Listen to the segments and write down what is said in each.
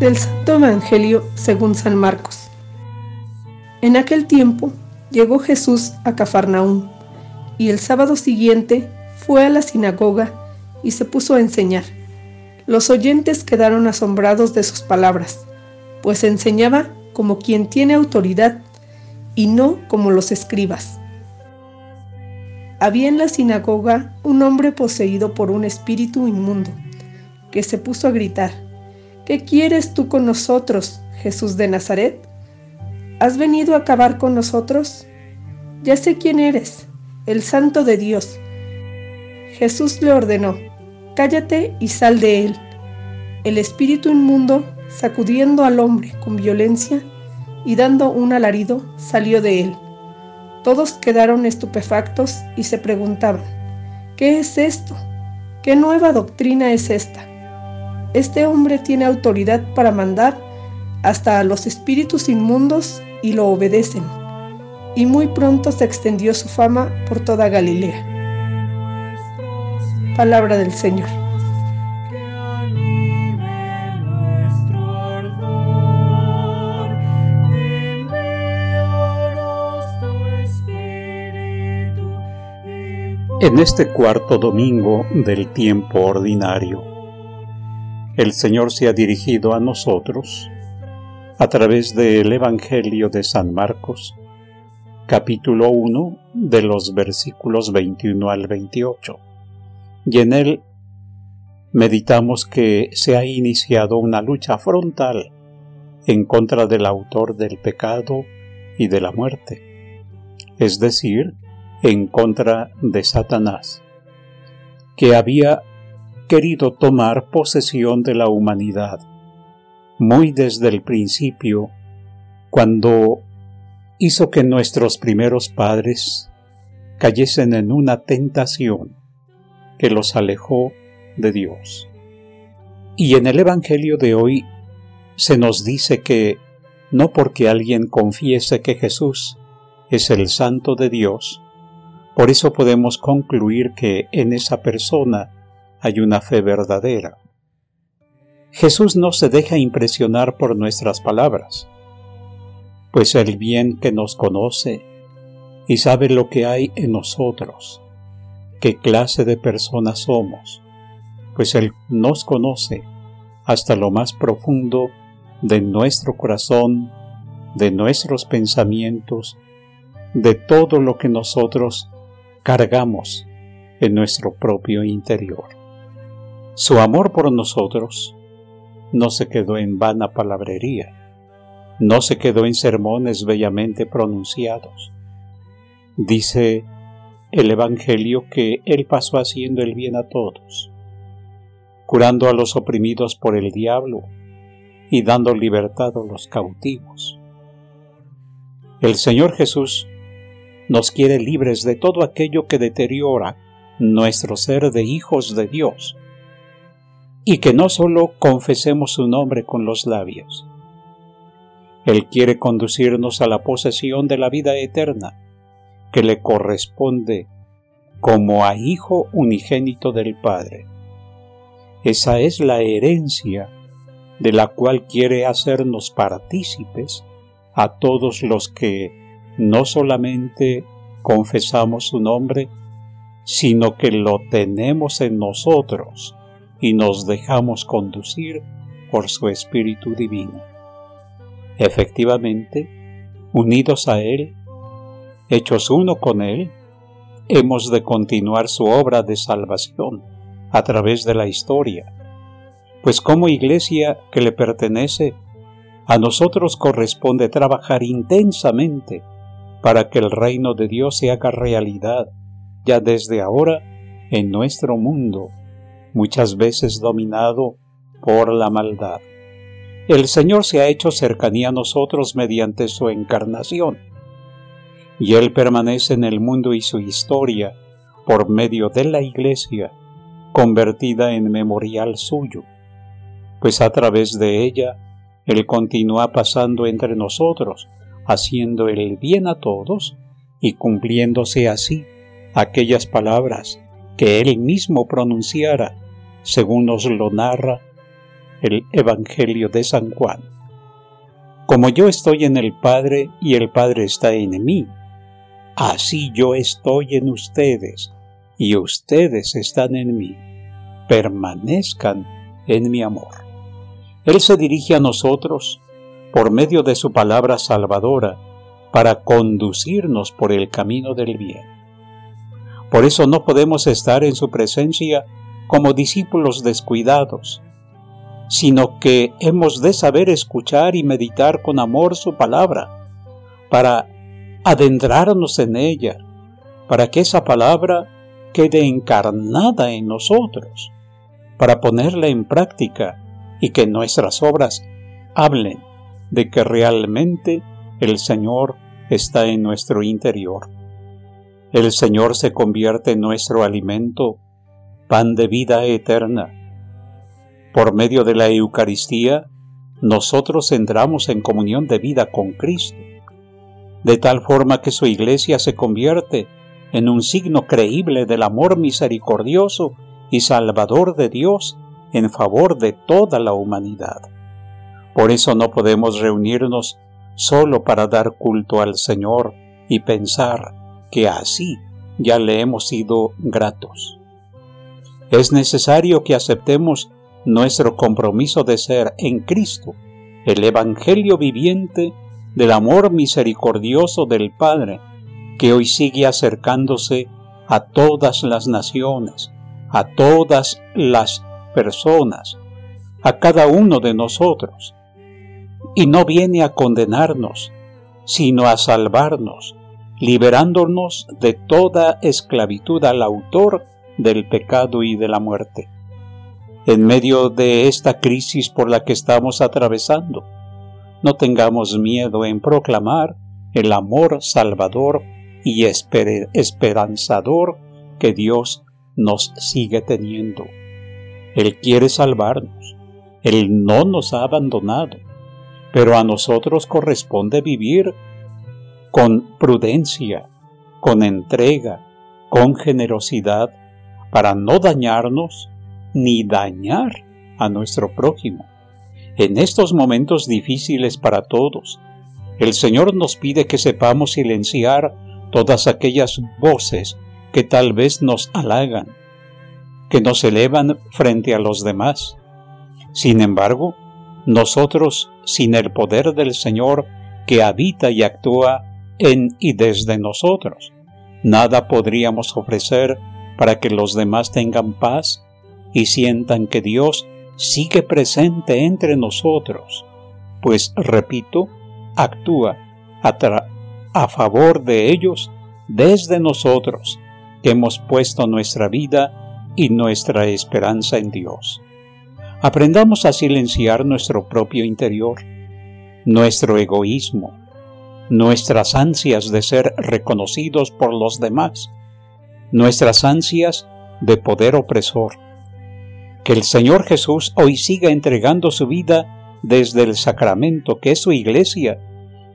Del Santo Evangelio según San Marcos. En aquel tiempo llegó Jesús a Cafarnaún y el sábado siguiente fue a la sinagoga y se puso a enseñar. Los oyentes quedaron asombrados de sus palabras, pues enseñaba como quien tiene autoridad y no como los escribas. Había en la sinagoga un hombre poseído por un espíritu inmundo, que se puso a gritar, ¿Qué quieres tú con nosotros, Jesús de Nazaret? ¿Has venido a acabar con nosotros? Ya sé quién eres, el Santo de Dios. Jesús le ordenó, Cállate y sal de él. El espíritu inmundo, sacudiendo al hombre con violencia y dando un alarido, salió de él. Todos quedaron estupefactos y se preguntaban, ¿qué es esto? ¿Qué nueva doctrina es esta? Este hombre tiene autoridad para mandar hasta a los espíritus inmundos y lo obedecen. Y muy pronto se extendió su fama por toda Galilea. Palabra del Señor. En este cuarto domingo del tiempo ordinario, el Señor se ha dirigido a nosotros a través del Evangelio de San Marcos, capítulo 1, de los versículos 21 al 28. Y en él meditamos que se ha iniciado una lucha frontal en contra del autor del pecado y de la muerte, es decir, en contra de Satanás, que había querido tomar posesión de la humanidad muy desde el principio, cuando hizo que nuestros primeros padres cayesen en una tentación que los alejó de Dios. Y en el Evangelio de hoy se nos dice que no porque alguien confiese que Jesús es el Santo de Dios, por eso podemos concluir que en esa persona hay una fe verdadera. Jesús no se deja impresionar por nuestras palabras, pues el bien que nos conoce y sabe lo que hay en nosotros, qué clase de personas somos, pues Él nos conoce hasta lo más profundo de nuestro corazón, de nuestros pensamientos, de todo lo que nosotros cargamos en nuestro propio interior. Su amor por nosotros no se quedó en vana palabrería, no se quedó en sermones bellamente pronunciados. Dice el Evangelio que Él pasó haciendo el bien a todos, curando a los oprimidos por el diablo y dando libertad a los cautivos. El Señor Jesús nos quiere libres de todo aquello que deteriora nuestro ser de hijos de Dios y que no solo confesemos su nombre con los labios. Él quiere conducirnos a la posesión de la vida eterna, que le corresponde como a Hijo unigénito del Padre. Esa es la herencia de la cual quiere hacernos partícipes a todos los que no solamente confesamos su nombre, sino que lo tenemos en nosotros y nos dejamos conducir por su Espíritu Divino. Efectivamente, unidos a Él, hechos uno con Él, hemos de continuar su obra de salvación a través de la historia, pues como iglesia que le pertenece, a nosotros corresponde trabajar intensamente para que el reino de Dios se haga realidad ya desde ahora en nuestro mundo muchas veces dominado por la maldad. El Señor se ha hecho cercanía a nosotros mediante su encarnación, y Él permanece en el mundo y su historia por medio de la Iglesia, convertida en memorial suyo, pues a través de ella Él continúa pasando entre nosotros, haciendo el bien a todos y cumpliéndose así aquellas palabras que Él mismo pronunciara según nos lo narra el Evangelio de San Juan. Como yo estoy en el Padre y el Padre está en mí, así yo estoy en ustedes y ustedes están en mí. Permanezcan en mi amor. Él se dirige a nosotros por medio de su palabra salvadora para conducirnos por el camino del bien. Por eso no podemos estar en su presencia como discípulos descuidados, sino que hemos de saber escuchar y meditar con amor su palabra, para adentrarnos en ella, para que esa palabra quede encarnada en nosotros, para ponerla en práctica y que nuestras obras hablen de que realmente el Señor está en nuestro interior. El Señor se convierte en nuestro alimento, pan de vida eterna. Por medio de la Eucaristía, nosotros entramos en comunión de vida con Cristo, de tal forma que su iglesia se convierte en un signo creíble del amor misericordioso y salvador de Dios en favor de toda la humanidad. Por eso no podemos reunirnos solo para dar culto al Señor y pensar que así ya le hemos sido gratos. Es necesario que aceptemos nuestro compromiso de ser en Cristo el Evangelio viviente del amor misericordioso del Padre, que hoy sigue acercándose a todas las naciones, a todas las personas, a cada uno de nosotros, y no viene a condenarnos, sino a salvarnos, liberándonos de toda esclavitud al autor del pecado y de la muerte. En medio de esta crisis por la que estamos atravesando, no tengamos miedo en proclamar el amor salvador y esperanzador que Dios nos sigue teniendo. Él quiere salvarnos. Él no nos ha abandonado pero a nosotros corresponde vivir con prudencia, con entrega, con generosidad, para no dañarnos ni dañar a nuestro prójimo. En estos momentos difíciles para todos, el Señor nos pide que sepamos silenciar todas aquellas voces que tal vez nos halagan, que nos elevan frente a los demás. Sin embargo, nosotros, sin el poder del Señor que habita y actúa en y desde nosotros, nada podríamos ofrecer para que los demás tengan paz y sientan que Dios sigue presente entre nosotros, pues, repito, actúa a, favor de ellos desde nosotros, que hemos puesto nuestra vida y nuestra esperanza en Dios. Aprendamos a silenciar nuestro propio interior, nuestro egoísmo, nuestras ansias de ser reconocidos por los demás, nuestras ansias de poder opresor. Que el Señor Jesús hoy siga entregando su vida desde el sacramento que es su iglesia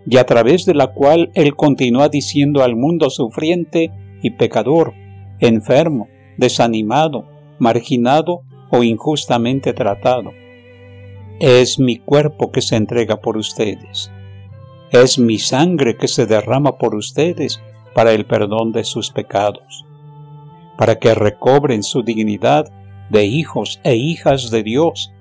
y a través de la cual Él continúa diciendo al mundo sufriente y pecador, enfermo, desanimado, marginado o injustamente tratado. Es mi cuerpo que se entrega por ustedes. Es mi sangre que se derrama por ustedes para el perdón de sus pecados, para que recobren su dignidad de hijos e hijas de Dios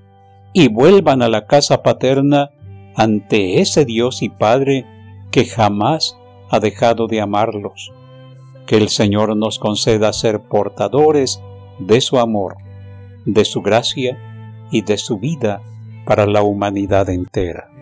y vuelvan a la casa paterna ante ese Dios y Padre que jamás ha dejado de amarlos. Que el Señor nos conceda ser portadores de su amor de su gracia y de su vida para la humanidad entera.